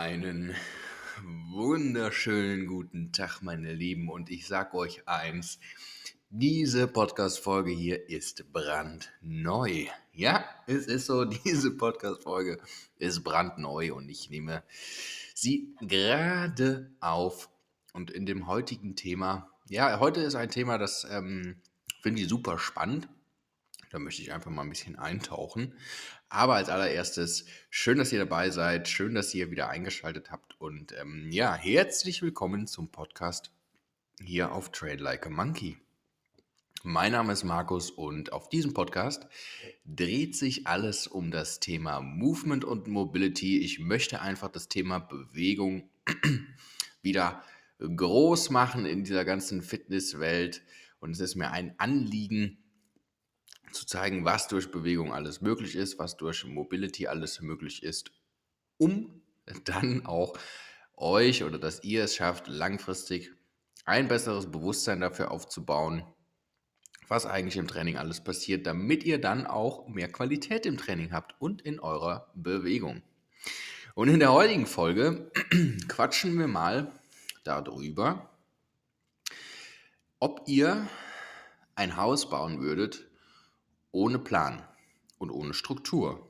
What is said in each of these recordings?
Einen wunderschönen guten Tag, meine Lieben. Und ich sag euch eins: Diese Podcast-Folge hier ist brandneu. Ja, es ist so, diese Podcast-Folge ist brandneu und ich nehme sie gerade auf. Und in dem heutigen Thema, ja, heute ist ein Thema, das ähm, finde ich super spannend. Da möchte ich einfach mal ein bisschen eintauchen. Aber als allererstes, schön, dass ihr dabei seid, schön, dass ihr wieder eingeschaltet habt und ähm, ja, herzlich willkommen zum Podcast hier auf Trade Like a Monkey. Mein Name ist Markus und auf diesem Podcast dreht sich alles um das Thema Movement und Mobility. Ich möchte einfach das Thema Bewegung wieder groß machen in dieser ganzen Fitnesswelt und es ist mir ein Anliegen, zu zeigen, was durch Bewegung alles möglich ist, was durch Mobility alles möglich ist, um dann auch euch oder dass ihr es schafft, langfristig ein besseres Bewusstsein dafür aufzubauen, was eigentlich im Training alles passiert, damit ihr dann auch mehr Qualität im Training habt und in eurer Bewegung. Und in der heutigen Folge quatschen wir mal darüber, ob ihr ein Haus bauen würdet, ohne Plan und ohne Struktur.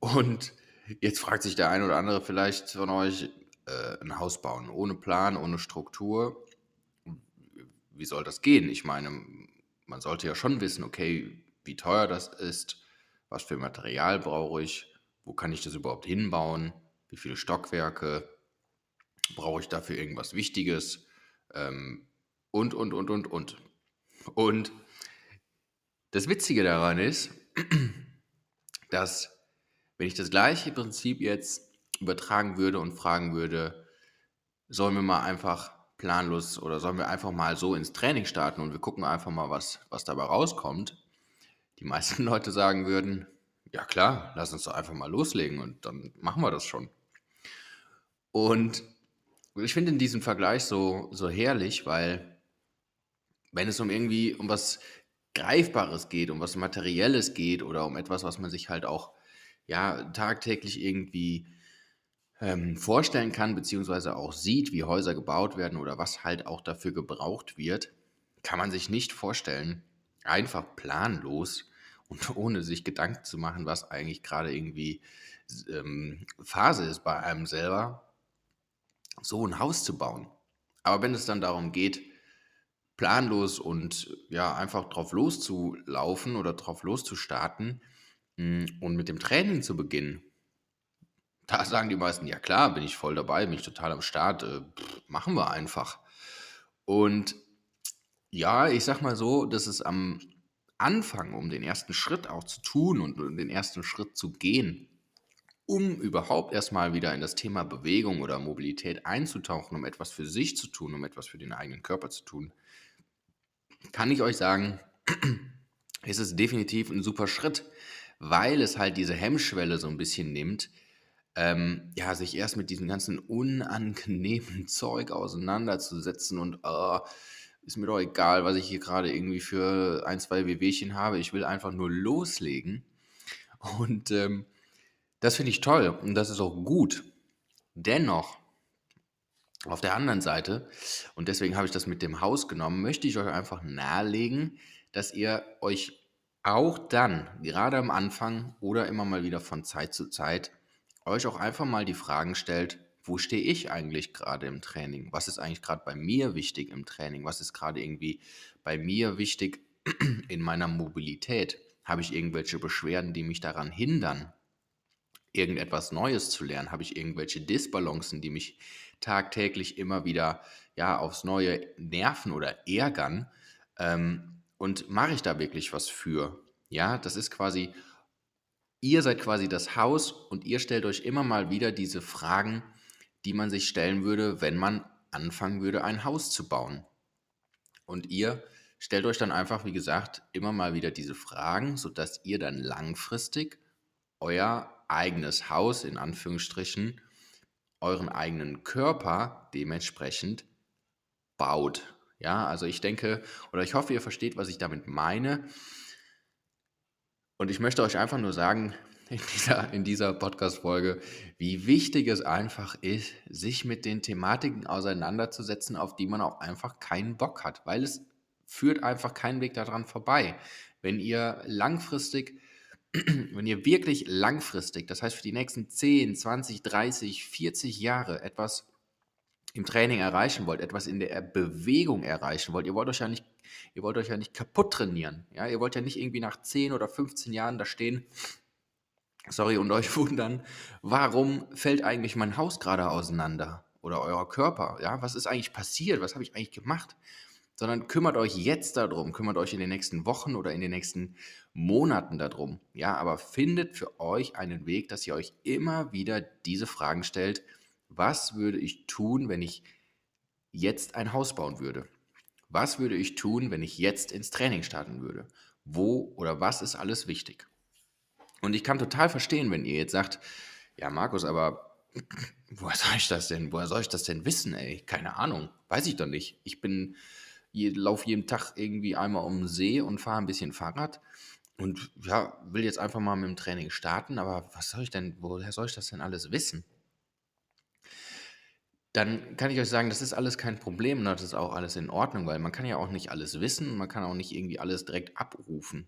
Und jetzt fragt sich der eine oder andere vielleicht von euch, äh, ein Haus bauen ohne Plan, ohne Struktur. Wie soll das gehen? Ich meine, man sollte ja schon wissen, okay, wie teuer das ist, was für Material brauche ich, wo kann ich das überhaupt hinbauen, wie viele Stockwerke, brauche ich dafür irgendwas Wichtiges ähm, und, und, und, und, und. Und das Witzige daran ist, dass wenn ich das gleiche Prinzip jetzt übertragen würde und fragen würde, sollen wir mal einfach planlos oder sollen wir einfach mal so ins Training starten und wir gucken einfach mal, was, was dabei rauskommt, die meisten Leute sagen würden, ja klar, lass uns doch einfach mal loslegen und dann machen wir das schon. Und ich finde diesen Vergleich so, so herrlich, weil wenn es um irgendwie um was Greifbares geht, um was Materielles geht oder um etwas, was man sich halt auch ja tagtäglich irgendwie ähm, vorstellen kann, beziehungsweise auch sieht, wie Häuser gebaut werden oder was halt auch dafür gebraucht wird, kann man sich nicht vorstellen, einfach planlos und ohne sich Gedanken zu machen, was eigentlich gerade irgendwie ähm, Phase ist bei einem selber, so ein Haus zu bauen. Aber wenn es dann darum geht, planlos und ja, einfach drauf loszulaufen oder drauf loszustarten hm, und mit dem Training zu beginnen. Da sagen die meisten, ja klar, bin ich voll dabei, bin ich total am Start, äh, machen wir einfach. Und ja, ich sag mal so, dass es am Anfang, um den ersten Schritt auch zu tun und um den ersten Schritt zu gehen, um überhaupt erstmal wieder in das Thema Bewegung oder Mobilität einzutauchen, um etwas für sich zu tun, um etwas für den eigenen Körper zu tun, kann ich euch sagen, ist es definitiv ein super Schritt, weil es halt diese Hemmschwelle so ein bisschen nimmt, ähm, ja, sich erst mit diesem ganzen unangenehmen Zeug auseinanderzusetzen und äh, ist mir doch egal, was ich hier gerade irgendwie für ein, zwei WWchen habe. Ich will einfach nur loslegen. Und ähm, das finde ich toll und das ist auch gut. Dennoch auf der anderen Seite, und deswegen habe ich das mit dem Haus genommen, möchte ich euch einfach nahelegen, dass ihr euch auch dann, gerade am Anfang oder immer mal wieder von Zeit zu Zeit, euch auch einfach mal die Fragen stellt, wo stehe ich eigentlich gerade im Training? Was ist eigentlich gerade bei mir wichtig im Training? Was ist gerade irgendwie bei mir wichtig in meiner Mobilität? Habe ich irgendwelche Beschwerden, die mich daran hindern, irgendetwas Neues zu lernen? Habe ich irgendwelche Disbalancen, die mich tagtäglich immer wieder ja aufs Neue nerven oder ärgern? Ähm, und mache ich da wirklich was für? Ja, das ist quasi, ihr seid quasi das Haus und ihr stellt euch immer mal wieder diese Fragen, die man sich stellen würde, wenn man anfangen würde, ein Haus zu bauen. Und ihr stellt euch dann einfach, wie gesagt, immer mal wieder diese Fragen, sodass ihr dann langfristig euer eigenes Haus in Anführungsstrichen, euren eigenen Körper dementsprechend baut. Ja, also ich denke oder ich hoffe, ihr versteht, was ich damit meine. Und ich möchte euch einfach nur sagen, in dieser, in dieser Podcast-Folge, wie wichtig es einfach ist, sich mit den Thematiken auseinanderzusetzen, auf die man auch einfach keinen Bock hat, weil es führt einfach keinen Weg daran vorbei. Wenn ihr langfristig, wenn ihr wirklich langfristig, das heißt für die nächsten 10, 20, 30, 40 Jahre etwas im Training erreichen wollt, etwas in der Bewegung erreichen wollt, ihr wollt euch ja nicht, ihr wollt euch ja nicht kaputt trainieren. Ja? Ihr wollt ja nicht irgendwie nach 10 oder 15 Jahren da stehen, sorry, und euch wundern, warum fällt eigentlich mein Haus gerade auseinander? Oder euer Körper, ja, was ist eigentlich passiert? Was habe ich eigentlich gemacht? Sondern kümmert euch jetzt darum, kümmert euch in den nächsten Wochen oder in den nächsten Monaten darum. Ja, aber findet für euch einen Weg, dass ihr euch immer wieder diese Fragen stellt, was würde ich tun, wenn ich jetzt ein Haus bauen würde? Was würde ich tun, wenn ich jetzt ins Training starten würde? Wo oder was ist alles wichtig? Und ich kann total verstehen, wenn ihr jetzt sagt, ja, Markus, aber woher soll ich das denn? Woher soll ich das denn wissen, ey? Keine Ahnung. Weiß ich doch nicht. Ich bin, laufe jeden Tag irgendwie einmal um den See und fahre ein bisschen Fahrrad und ja, will jetzt einfach mal mit dem Training starten, aber was soll ich denn, woher soll ich das denn alles wissen? Dann kann ich euch sagen, das ist alles kein Problem und das ist auch alles in Ordnung, weil man kann ja auch nicht alles wissen und man kann auch nicht irgendwie alles direkt abrufen.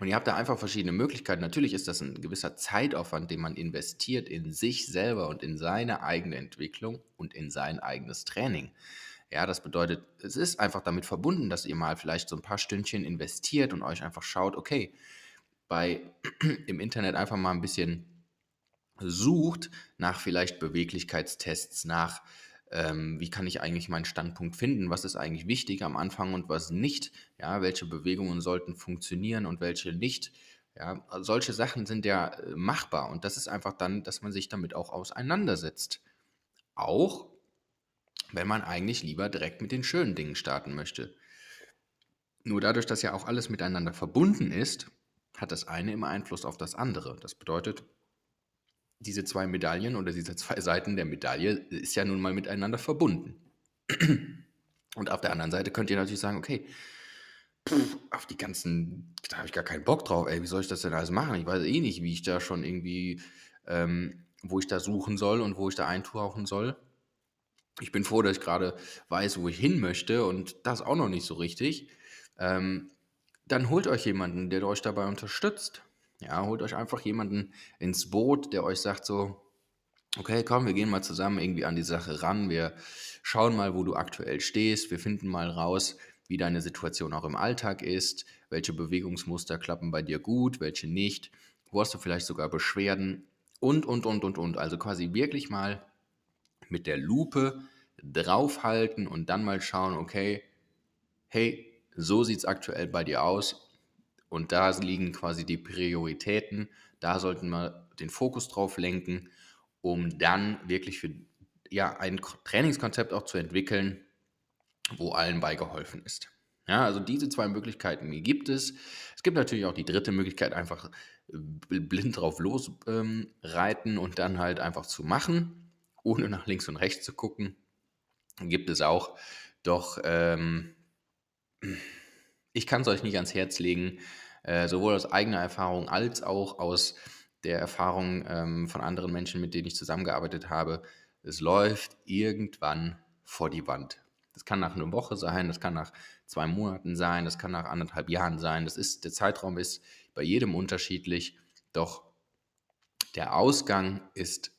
Und ihr habt da einfach verschiedene Möglichkeiten. Natürlich ist das ein gewisser Zeitaufwand, den man investiert in sich selber und in seine eigene Entwicklung und in sein eigenes Training. Ja, das bedeutet, es ist einfach damit verbunden, dass ihr mal vielleicht so ein paar Stündchen investiert und euch einfach schaut, okay, bei im Internet einfach mal ein bisschen sucht nach vielleicht Beweglichkeitstests, nach ähm, wie kann ich eigentlich meinen Standpunkt finden, was ist eigentlich wichtig am Anfang und was nicht, ja, welche Bewegungen sollten funktionieren und welche nicht. Ja, solche Sachen sind ja äh, machbar und das ist einfach dann, dass man sich damit auch auseinandersetzt. Auch wenn man eigentlich lieber direkt mit den schönen Dingen starten möchte. Nur dadurch, dass ja auch alles miteinander verbunden ist, hat das eine immer Einfluss auf das andere. Das bedeutet, diese zwei Medaillen oder diese zwei Seiten der Medaille ist ja nun mal miteinander verbunden. Und auf der anderen Seite könnt ihr natürlich sagen, okay, pff, auf die ganzen, da habe ich gar keinen Bock drauf, ey, wie soll ich das denn alles machen? Ich weiß eh nicht, wie ich da schon irgendwie, ähm, wo ich da suchen soll und wo ich da eintauchen soll. Ich bin froh, dass ich gerade weiß, wo ich hin möchte und das auch noch nicht so richtig. Ähm, dann holt euch jemanden, der euch dabei unterstützt. Ja, holt euch einfach jemanden ins Boot, der euch sagt so, okay, komm, wir gehen mal zusammen irgendwie an die Sache ran. Wir schauen mal, wo du aktuell stehst. Wir finden mal raus, wie deine Situation auch im Alltag ist, welche Bewegungsmuster klappen bei dir gut, welche nicht, wo hast du vielleicht sogar Beschwerden und, und, und, und, und. Also quasi wirklich mal mit der Lupe draufhalten und dann mal schauen, okay, hey, so sieht es aktuell bei dir aus. Und da liegen quasi die Prioritäten. Da sollten wir den Fokus drauf lenken, um dann wirklich für ja, ein Trainingskonzept auch zu entwickeln, wo allen beigeholfen ist. Ja, also diese zwei Möglichkeiten gibt es. Es gibt natürlich auch die dritte Möglichkeit, einfach äh, blind drauf losreiten ähm, und dann halt einfach zu machen, ohne nach links und rechts zu gucken. Gibt es auch. Doch ähm, ich kann es euch nicht ans Herz legen, äh, sowohl aus eigener Erfahrung als auch aus der Erfahrung ähm, von anderen Menschen, mit denen ich zusammengearbeitet habe. Es läuft irgendwann vor die Wand. Das kann nach einer Woche sein, das kann nach zwei Monaten sein, das kann nach anderthalb Jahren sein. Das ist, der Zeitraum ist bei jedem unterschiedlich, doch der Ausgang ist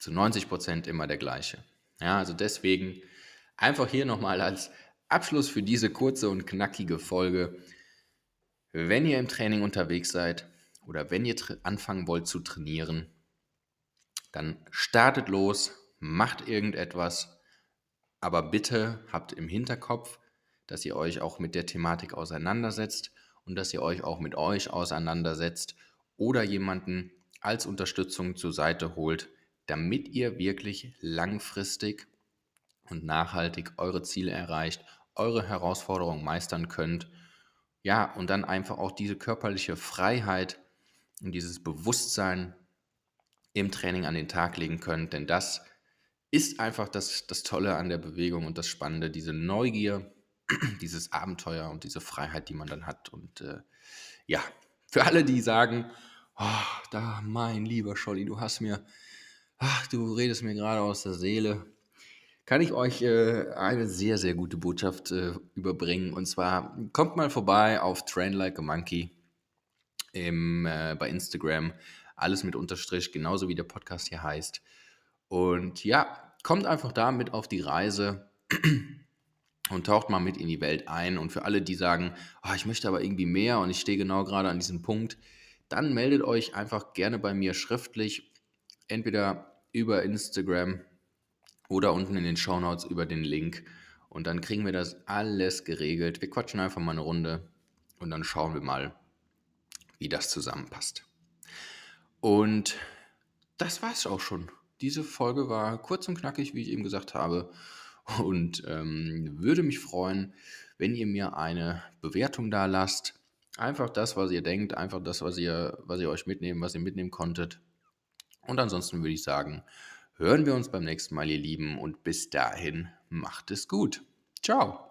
zu 90 Prozent immer der gleiche. Ja, also deswegen einfach hier nochmal als Abschluss für diese kurze und knackige Folge wenn ihr im Training unterwegs seid oder wenn ihr anfangen wollt zu trainieren, dann startet los, macht irgendetwas, aber bitte habt im Hinterkopf, dass ihr euch auch mit der Thematik auseinandersetzt und dass ihr euch auch mit euch auseinandersetzt oder jemanden als Unterstützung zur Seite holt, damit ihr wirklich langfristig und nachhaltig eure Ziele erreicht, eure Herausforderungen meistern könnt ja, und dann einfach auch diese körperliche Freiheit und dieses Bewusstsein im Training an den Tag legen könnt, denn das ist einfach das, das Tolle an der Bewegung und das Spannende, diese Neugier, dieses Abenteuer und diese Freiheit, die man dann hat. Und äh, ja, für alle, die sagen, Ach, da, mein lieber Scholli, du hast mir, ach, du redest mir gerade aus der Seele. Kann ich euch äh, eine sehr, sehr gute Botschaft äh, überbringen. Und zwar kommt mal vorbei auf Train Like a Monkey im, äh, bei Instagram. Alles mit Unterstrich, genauso wie der Podcast hier heißt. Und ja, kommt einfach da mit auf die Reise und taucht mal mit in die Welt ein. Und für alle, die sagen, oh, ich möchte aber irgendwie mehr und ich stehe genau gerade an diesem Punkt, dann meldet euch einfach gerne bei mir schriftlich, entweder über Instagram oder unten in den Show Notes über den Link. Und dann kriegen wir das alles geregelt. Wir quatschen einfach mal eine Runde und dann schauen wir mal, wie das zusammenpasst. Und das war es auch schon. Diese Folge war kurz und knackig, wie ich eben gesagt habe. Und ähm, würde mich freuen, wenn ihr mir eine Bewertung da lasst. Einfach das, was ihr denkt, einfach das, was ihr, was ihr euch mitnehmen, was ihr mitnehmen konntet. Und ansonsten würde ich sagen, hören wir uns beim nächsten Mal, ihr Lieben. Und bis dahin, macht es gut. Ciao.